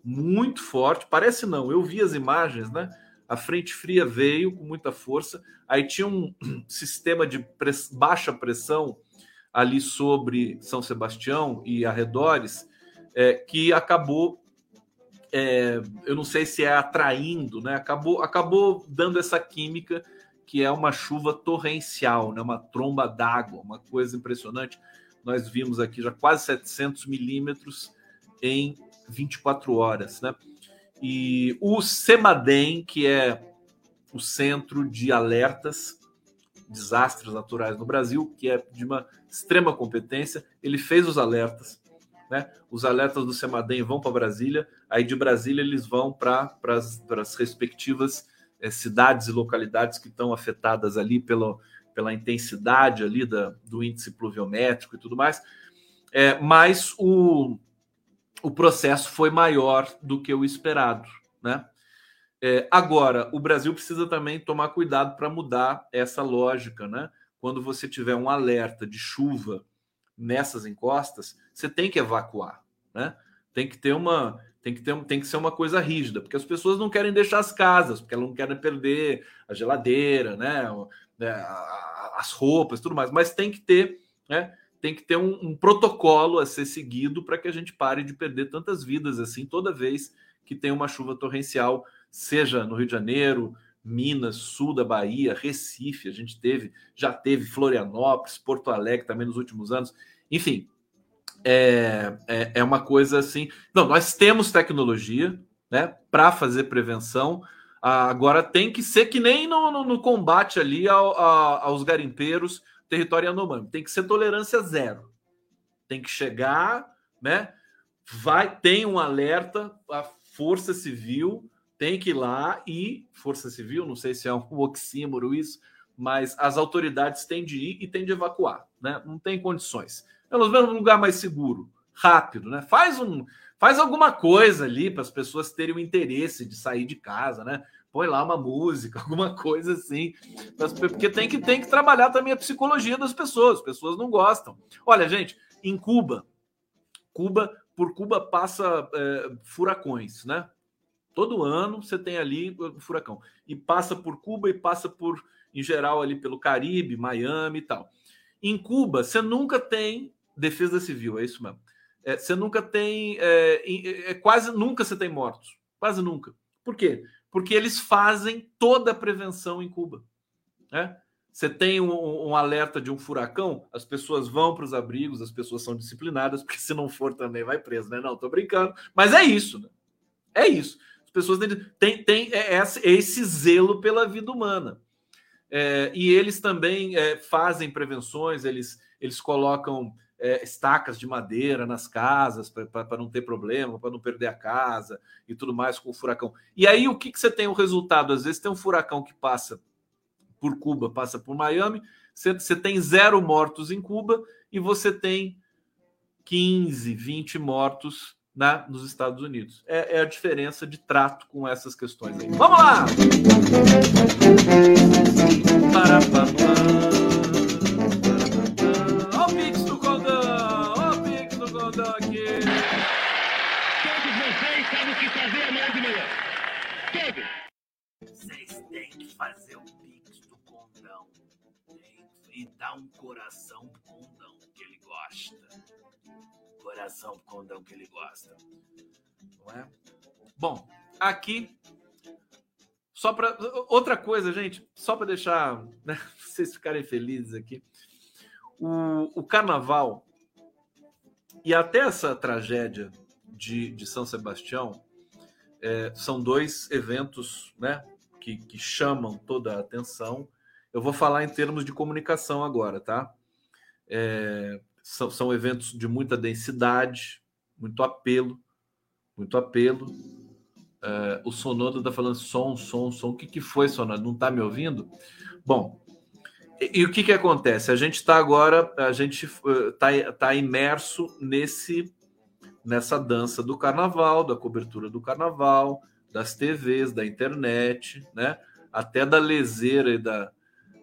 Muito forte. Parece não, eu vi as imagens, né? A frente fria veio com muita força. Aí tinha um sistema de press... baixa pressão ali sobre São Sebastião e arredores, é, que acabou é, eu não sei se é atraindo, né? Acabou, acabou dando essa química que é uma chuva torrencial, né? Uma tromba d'água, uma coisa impressionante. Nós vimos aqui já quase 700 milímetros em 24 horas, né? E o CEMADEM, que é o Centro de Alertas Desastres Naturais no Brasil, que é de uma extrema competência, ele fez os alertas né? Os alertas do Semadem vão para Brasília, aí de Brasília eles vão para as respectivas é, cidades e localidades que estão afetadas ali pela, pela intensidade ali da, do índice pluviométrico e tudo mais. É, mas o, o processo foi maior do que o esperado, né? É, agora, o Brasil precisa também tomar cuidado para mudar essa lógica, né? Quando você tiver um alerta de chuva nessas encostas, você tem que evacuar, né? Tem que ter uma, tem que ter, tem que ser uma coisa rígida, porque as pessoas não querem deixar as casas, porque elas não querem perder a geladeira, né? né as roupas, tudo mais. Mas tem que ter, né? Tem que ter um, um protocolo a ser seguido para que a gente pare de perder tantas vidas assim toda vez que tem uma chuva torrencial, seja no Rio de Janeiro, Minas, sul da Bahia, Recife, a gente teve, já teve Florianópolis, Porto Alegre também nos últimos anos. Enfim, é, é, é uma coisa assim. Não, nós temos tecnologia né, para fazer prevenção. Agora tem que ser que nem no, no, no combate ali ao, a, aos garimpeiros, território Yanomami. Tem que ser tolerância zero. Tem que chegar, né? Vai, tem um alerta, a Força Civil tem que ir lá e Força Civil, não sei se é um oxímoro isso, mas as autoridades têm de ir e têm de evacuar, né? Não tem condições. Pelo menos um lugar mais seguro, rápido, né? Faz um, faz alguma coisa ali para as pessoas terem o interesse de sair de casa, né? Põe lá uma música, alguma coisa assim, porque tem que tem que trabalhar também a psicologia das pessoas. As pessoas não gostam. Olha, gente, em Cuba, Cuba por Cuba passa é, furacões, né? Todo ano você tem ali o furacão. E passa por Cuba e passa por, em geral, ali pelo Caribe, Miami e tal. Em Cuba, você nunca tem defesa civil, é isso mesmo. É, você nunca tem. É, é, quase nunca você tem mortos. Quase nunca. Por quê? Porque eles fazem toda a prevenção em Cuba. Né? Você tem um, um, alerta de um furacão, as pessoas vão para os abrigos, as pessoas são disciplinadas, porque se não for também vai preso, né? Não, tô brincando. Mas é isso, né? É isso pessoas têm, têm é, é esse zelo pela vida humana. É, e eles também é, fazem prevenções, eles, eles colocam é, estacas de madeira nas casas para não ter problema, para não perder a casa e tudo mais com o furacão. E aí o que, que você tem o resultado? Às vezes tem um furacão que passa por Cuba, passa por Miami, você, você tem zero mortos em Cuba e você tem 15, 20 mortos né, nos Estados Unidos. É, é, a diferença de trato com essas questões aí. Vamos lá! Olha o Pix do Condão! Olha o Pix do Condão aqui! Todos vocês sabem o que fazer amanhã de manhã. Todos! Vocês têm que fazer o Pix do Condão. E dar um coração pro Condão, que ele gosta coração pro condão que ele gosta. Não é? Bom, aqui só para outra coisa, gente, só para deixar né, vocês ficarem felizes aqui. O, o carnaval E até essa tragédia de, de São Sebastião é, são dois eventos né, que, que chamam toda a atenção. Eu vou falar em termos de comunicação agora, tá? É, são, são eventos de muita densidade, muito apelo, muito apelo. É, o Sonodo está falando som, som, som. O que, que foi, Sonodo? Não está me ouvindo? Bom, e, e, o que, que acontece? A gente está agora, a gente está uh, tá imerso nesse nessa dança do carnaval, da cobertura do carnaval, das TVs, da internet, né? até da leseira e da,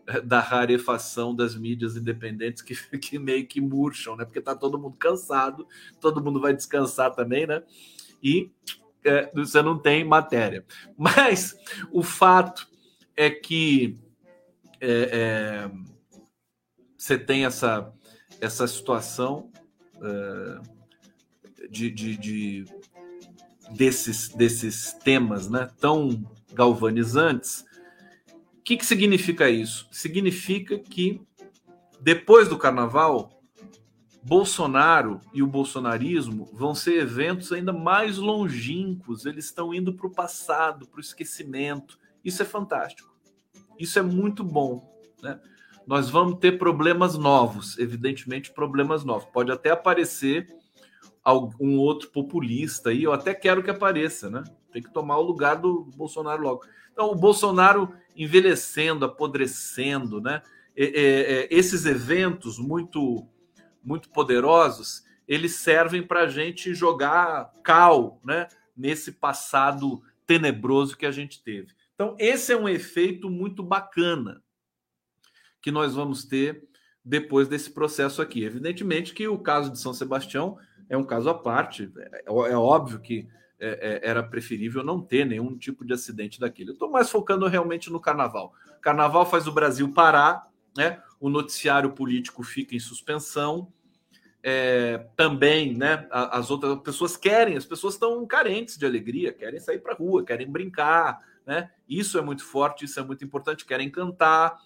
da rarefação das mídias independentes que, que meio que murcham, né? Porque tá todo mundo cansado, todo mundo vai descansar também, né? E é, você não tem matéria. Mas o fato é que é, é, você tem essa, essa situação é, de, de, de, desses, desses temas né, tão galvanizantes que, que significa isso? Significa que depois do carnaval, Bolsonaro e o bolsonarismo vão ser eventos ainda mais longínquos, eles estão indo para o passado, para o esquecimento. Isso é fantástico. Isso é muito bom. Né? Nós vamos ter problemas novos, evidentemente, problemas novos. Pode até aparecer algum outro populista aí, eu até quero que apareça, né? Tem que tomar o lugar do Bolsonaro logo. Então, o Bolsonaro envelhecendo, apodrecendo, né? É, esses eventos muito, muito poderosos, eles servem para a gente jogar cal, né? Nesse passado tenebroso que a gente teve. Então, esse é um efeito muito bacana que nós vamos ter depois desse processo aqui. Evidentemente que o caso de São Sebastião é um caso à parte. É, é óbvio que é, é, era preferível não ter nenhum tipo de acidente daquele. Eu estou mais focando realmente no carnaval. Carnaval faz o Brasil parar, né? O noticiário político fica em suspensão. É, também, né? As outras pessoas querem, as pessoas estão carentes de alegria, querem sair para a rua, querem brincar, né? Isso é muito forte, isso é muito importante, querem cantar.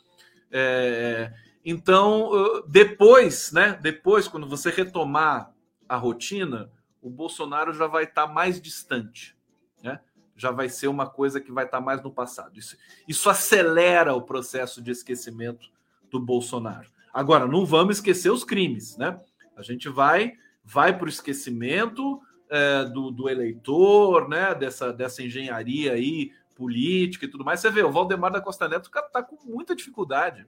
É, então, depois, né? Depois, quando você retomar a rotina, o Bolsonaro já vai estar tá mais distante, né? já vai ser uma coisa que vai estar tá mais no passado. Isso, isso acelera o processo de esquecimento do Bolsonaro. Agora, não vamos esquecer os crimes, né? A gente vai vai para o esquecimento é, do, do, eleitor, né? Dessa, dessa engenharia aí política e tudo mais. Você vê, o Valdemar da Costa Neto está com muita dificuldade,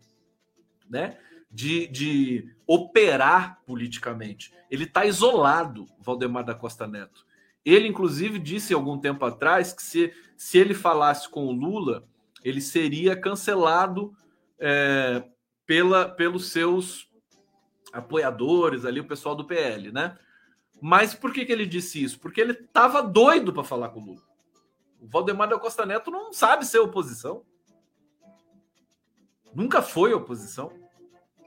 né? De, de operar politicamente. Ele está isolado, Valdemar da Costa Neto. Ele, inclusive, disse algum tempo atrás que se, se ele falasse com o Lula, ele seria cancelado é, pela, pelos seus apoiadores ali, o pessoal do PL, né? Mas por que, que ele disse isso? Porque ele estava doido para falar com o Lula. O Valdemar da Costa Neto não sabe ser oposição. Nunca foi oposição.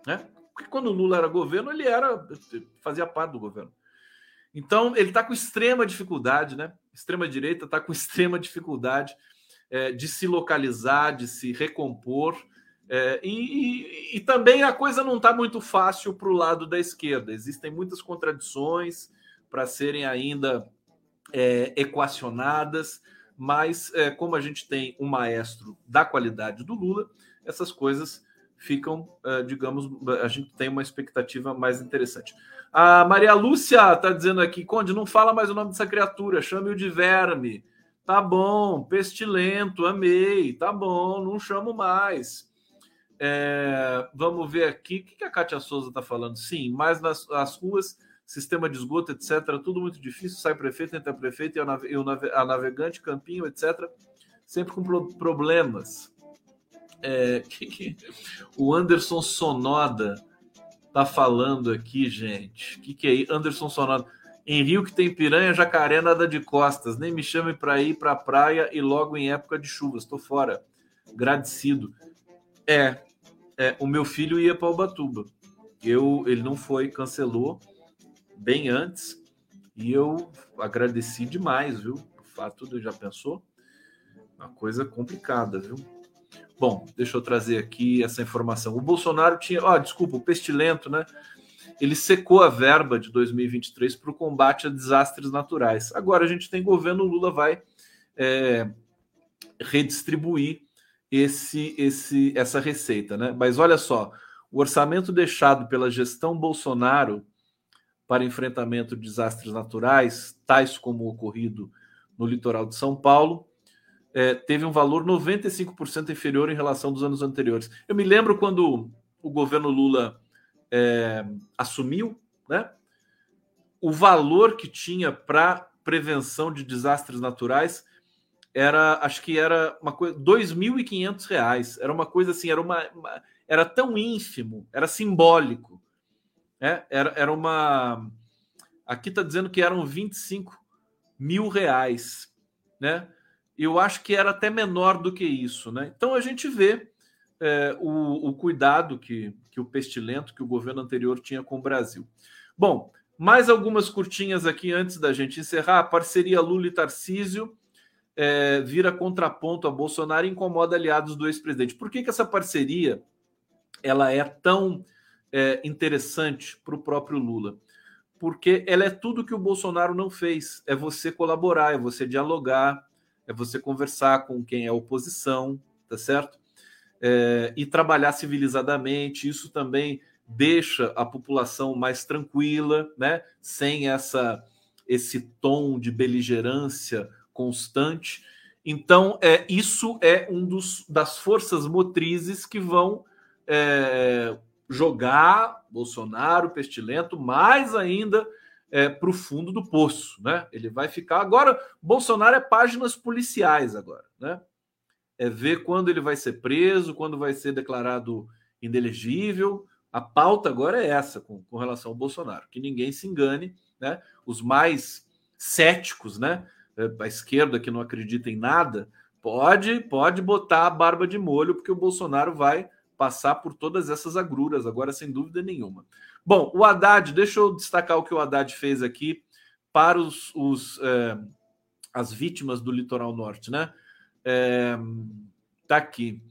Né? Porque quando o Lula era governo, ele era fazia parte do governo. Então, ele está com extrema dificuldade, né? Extrema direita está com extrema dificuldade é, de se localizar, de se recompor. É, e, e, e, também a coisa não está muito fácil para o lado da esquerda. Existem muitas contradições para serem ainda é, equacionadas, mas é, como a gente tem um maestro da qualidade do Lula, essas coisas ficam, uh, digamos, a gente tem uma expectativa mais interessante. A Maria Lúcia está dizendo aqui, Conde, não fala mais o nome dessa criatura, chame-o de verme. Tá bom, pestilento, amei, tá bom, não chamo mais. É, vamos ver aqui, o que a Kátia Souza está falando? Sim, mas nas as ruas, sistema de esgoto, etc., tudo muito difícil, sai prefeito, entra prefeito, e a navegante, campinho, etc., sempre com problemas. É, que, que, o Anderson Sonoda tá falando aqui, gente. O que, que é isso? Anderson Sonoda. Em Rio que tem piranha, jacaré, nada de costas. Nem me chame para ir para a praia e logo em época de chuvas. Estou fora. Agradecido. É, é, o meu filho ia para Ubatuba. Eu, ele não foi, cancelou bem antes. E eu agradeci demais, viu? O fato de já pensou? Uma coisa complicada, viu? Bom, deixa eu trazer aqui essa informação. O Bolsonaro tinha. Ah, desculpa, o pestilento, né? ele secou a verba de 2023 para o combate a desastres naturais. Agora a gente tem governo, Lula vai é, redistribuir esse, esse, essa receita, né? Mas olha só, o orçamento deixado pela gestão Bolsonaro para enfrentamento de desastres naturais, tais como o ocorrido no litoral de São Paulo, é, teve um valor 95% inferior em relação dos anos anteriores. Eu me lembro quando o governo Lula é, assumiu, né? O valor que tinha para prevenção de desastres naturais era, acho que era uma coisa, 2.500 reais. Era uma coisa assim, era uma, uma, era tão ínfimo, era simbólico. Né? Era, era uma. Aqui está dizendo que eram 25 mil reais. Né? Eu acho que era até menor do que isso. Né? Então a gente vê é, o, o cuidado que, que o pestilento, que o governo anterior tinha com o Brasil. Bom, mais algumas curtinhas aqui antes da gente encerrar. A parceria Lula e Tarcísio é, vira contraponto a Bolsonaro e incomoda aliados do ex-presidente. Por que, que essa parceria ela é tão é, interessante para o próprio Lula? Porque ela é tudo que o Bolsonaro não fez. É você colaborar, é você dialogar, é você conversar com quem é oposição, tá certo? É, e trabalhar civilizadamente. Isso também deixa a população mais tranquila, né? Sem essa esse tom de beligerância constante. Então, é, isso é um dos das forças motrizes que vão é, jogar Bolsonaro, Pestilento, mais ainda é, para o fundo do poço. Né? Ele vai ficar. Agora, Bolsonaro é páginas policiais agora. Né? É ver quando ele vai ser preso, quando vai ser declarado inelegível. A pauta agora é essa com, com relação ao Bolsonaro. Que ninguém se engane, né? Os mais céticos, né? É, a esquerda que não acredita em nada, pode pode botar a barba de molho, porque o Bolsonaro vai passar por todas essas agruras, agora sem dúvida nenhuma. Bom, o Haddad, deixa eu destacar o que o Haddad fez aqui para os, os é, as vítimas do litoral norte, né? É, tá aqui.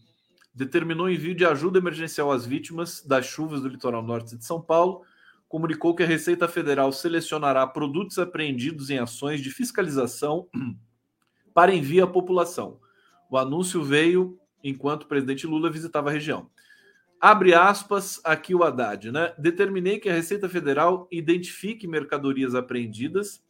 Determinou envio de ajuda emergencial às vítimas das chuvas do litoral norte de São Paulo comunicou que a Receita Federal selecionará produtos apreendidos em ações de fiscalização para envio à população. O anúncio veio enquanto o presidente Lula visitava a região. Abre aspas aqui o Haddad, né? Determinei que a Receita Federal identifique mercadorias apreendidas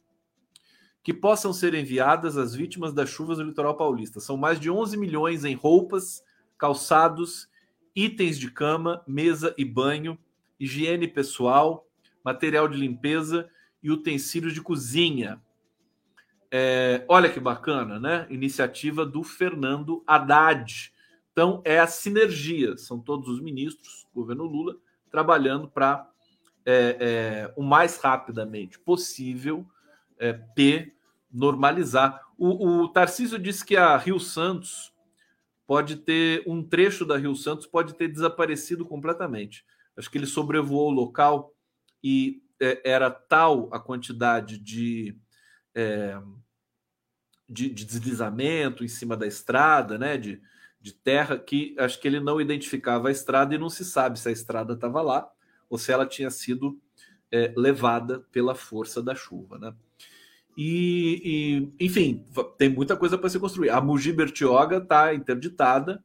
que possam ser enviadas às vítimas das chuvas do litoral paulista. São mais de 11 milhões em roupas, calçados, itens de cama, mesa e banho, higiene pessoal, material de limpeza e utensílios de cozinha. É, olha que bacana, né? Iniciativa do Fernando Haddad. Então, é a sinergia, são todos os ministros, governo Lula, trabalhando para é, é, o mais rapidamente possível é, P normalizar. O, o Tarcísio disse que a Rio Santos pode ter um trecho da Rio Santos pode ter desaparecido completamente. Acho que ele sobrevoou o local e é, era tal a quantidade de, é, de, de, deslizamento em cima da estrada, né, de, de terra, que acho que ele não identificava a estrada e não se sabe se a estrada estava lá ou se ela tinha sido é, levada pela força da chuva, né? E, e enfim, tem muita coisa para se construir. A Mugi Bertioga está interditada,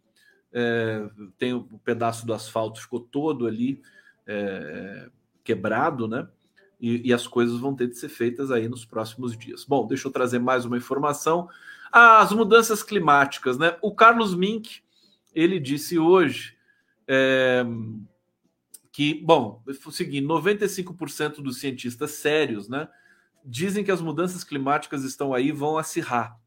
é, tem o um pedaço do asfalto ficou todo ali é, quebrado, né? E, e, as coisas vão ter de ser feitas aí nos próximos dias. Bom, deixa eu trazer mais uma informação. As mudanças climáticas, né? O Carlos Mink, ele disse hoje é, que, bom, o seguinte, 95% dos cientistas sérios, né? Dizem que as mudanças climáticas estão aí vão acirrar.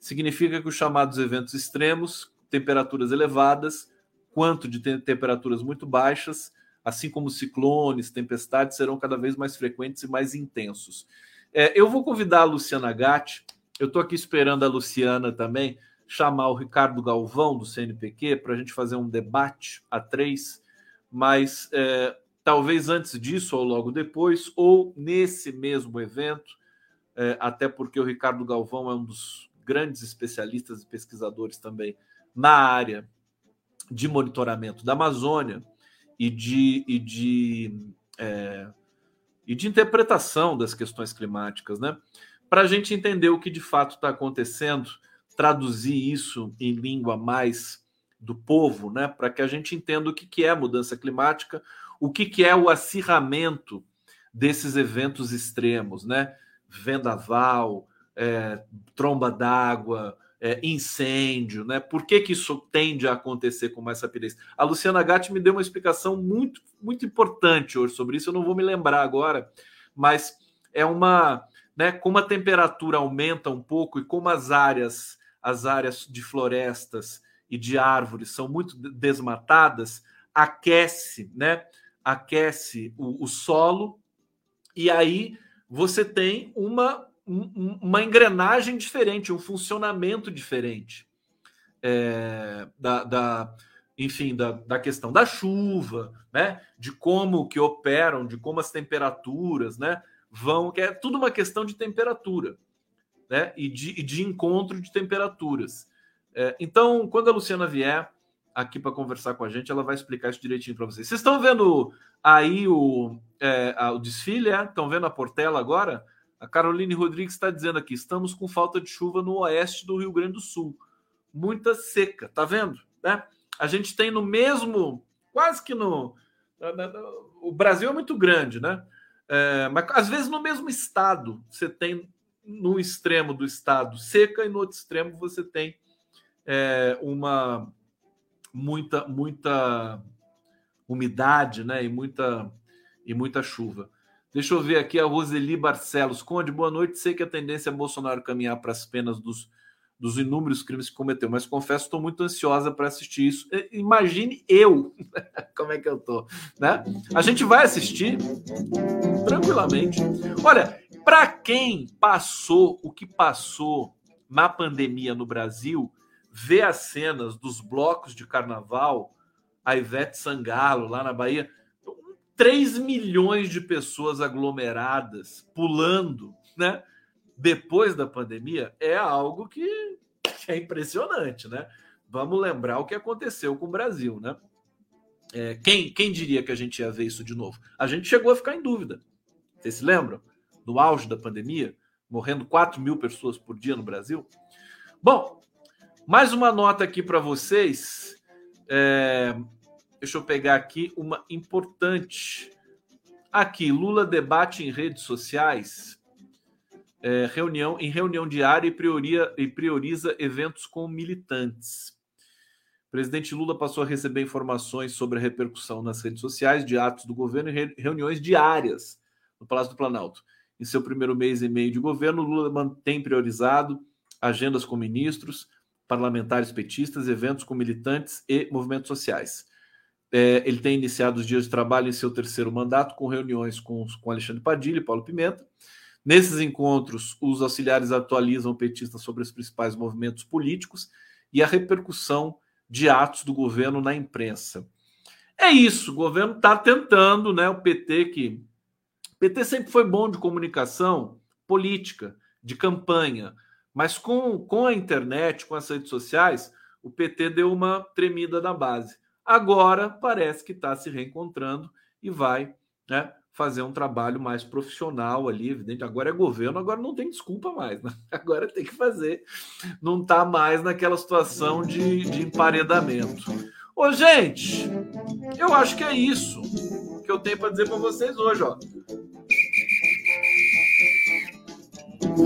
Significa que os chamados eventos extremos, temperaturas elevadas, quanto de temperaturas muito baixas, assim como ciclones, tempestades, serão cada vez mais frequentes e mais intensos. É, eu vou convidar a Luciana Gatti, eu estou aqui esperando a Luciana também, chamar o Ricardo Galvão, do CNPq, para a gente fazer um debate a três, mas é, talvez antes disso ou logo depois, ou nesse mesmo evento, é, até porque o Ricardo Galvão é um dos grandes especialistas e pesquisadores também na área de monitoramento da Amazônia e de, e de é, e de interpretação das questões climáticas, né? Para a gente entender o que de fato está acontecendo, traduzir isso em língua mais do povo, né? Para que a gente entenda o que, que é mudança climática, o que, que é o acirramento desses eventos extremos, né? Vendaval, é, tromba d'água, é, incêndio, né? Por que, que isso tende a acontecer com mais rapidez? A Luciana Gatti me deu uma explicação muito, muito importante hoje sobre isso. Eu não vou me lembrar agora, mas é uma, né? Como a temperatura aumenta um pouco e como as áreas, as áreas de florestas e de árvores são muito desmatadas, aquece, né? Aquece o, o solo e aí você tem uma uma engrenagem diferente, um funcionamento diferente é, da, da, enfim, da, da questão da chuva, né? De como que operam, de como as temperaturas, né? Vão, que é tudo uma questão de temperatura, né? E de, de encontro de temperaturas. É, então, quando a Luciana vier aqui para conversar com a gente, ela vai explicar isso direitinho para vocês. Vocês estão vendo aí o, é, o desfile? Estão é? vendo a Portela agora? A Caroline Rodrigues está dizendo aqui: estamos com falta de chuva no oeste do Rio Grande do Sul. Muita seca, tá vendo? Né? A gente tem no mesmo, quase que no. O Brasil é muito grande, né? É, mas às vezes no mesmo estado você tem no extremo do estado seca e no outro extremo você tem é, uma muita muita umidade, né? E muita e muita chuva. Deixa eu ver aqui a Roseli Barcelos. Conde, boa noite. Sei que a tendência é Bolsonaro caminhar para as penas dos, dos inúmeros crimes que cometeu, mas confesso estou muito ansiosa para assistir isso. Imagine eu como é que eu tô, né? A gente vai assistir tranquilamente. Olha, para quem passou o que passou na pandemia no Brasil, ver as cenas dos blocos de carnaval, a Ivete Sangalo lá na Bahia, 3 milhões de pessoas aglomeradas, pulando, né? Depois da pandemia, é algo que é impressionante, né? Vamos lembrar o que aconteceu com o Brasil, né? É, quem, quem diria que a gente ia ver isso de novo? A gente chegou a ficar em dúvida. Vocês se lembram? No auge da pandemia, morrendo 4 mil pessoas por dia no Brasil. Bom, mais uma nota aqui para vocês. É, Deixa eu pegar aqui uma importante. Aqui, Lula debate em redes sociais, é, reunião em reunião diária e, prioria, e prioriza eventos com militantes. O presidente Lula passou a receber informações sobre a repercussão nas redes sociais de atos do governo em reuniões diárias no Palácio do Planalto. Em seu primeiro mês e meio de governo, Lula mantém priorizado agendas com ministros, parlamentares petistas, eventos com militantes e movimentos sociais. É, ele tem iniciado os dias de trabalho em seu terceiro mandato, com reuniões com, com Alexandre Padilha e Paulo Pimenta. Nesses encontros, os auxiliares atualizam o petista sobre os principais movimentos políticos e a repercussão de atos do governo na imprensa. É isso, o governo está tentando, né? O PT que. O PT sempre foi bom de comunicação política, de campanha, mas com, com a internet, com as redes sociais, o PT deu uma tremida na base. Agora parece que está se reencontrando e vai né, fazer um trabalho mais profissional ali, evidente. Agora é governo, agora não tem desculpa mais, né? agora tem que fazer. Não está mais naquela situação de, de emparedamento. Ô, gente, eu acho que é isso que eu tenho para dizer para vocês hoje, ó.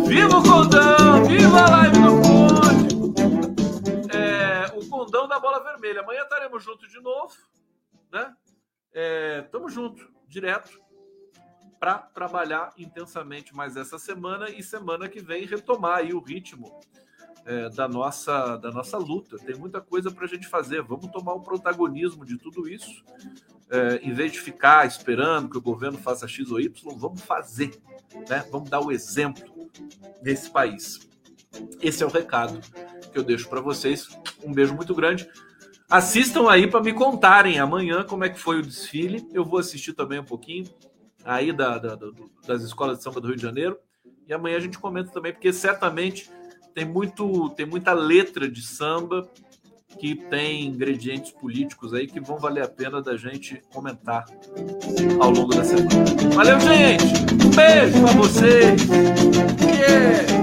Viva o Condão! Viva a live do Conde! condão da bola vermelha. Amanhã estaremos juntos de novo, né? É, juntos, direto, para trabalhar intensamente mais essa semana e semana que vem retomar aí o ritmo é, da, nossa, da nossa luta. Tem muita coisa para a gente fazer. Vamos tomar o protagonismo de tudo isso. É, em vez de ficar esperando que o governo faça X ou Y, vamos fazer. Né? Vamos dar o exemplo nesse país. Esse é o recado que eu deixo para vocês. Um beijo muito grande. Assistam aí para me contarem amanhã como é que foi o desfile. Eu vou assistir também um pouquinho aí da, da, das escolas de samba do Rio de Janeiro. E amanhã a gente comenta também, porque certamente tem, muito, tem muita letra de samba que tem ingredientes políticos aí que vão valer a pena da gente comentar ao longo da semana. Valeu, gente! Um beijo para vocês! Yeah!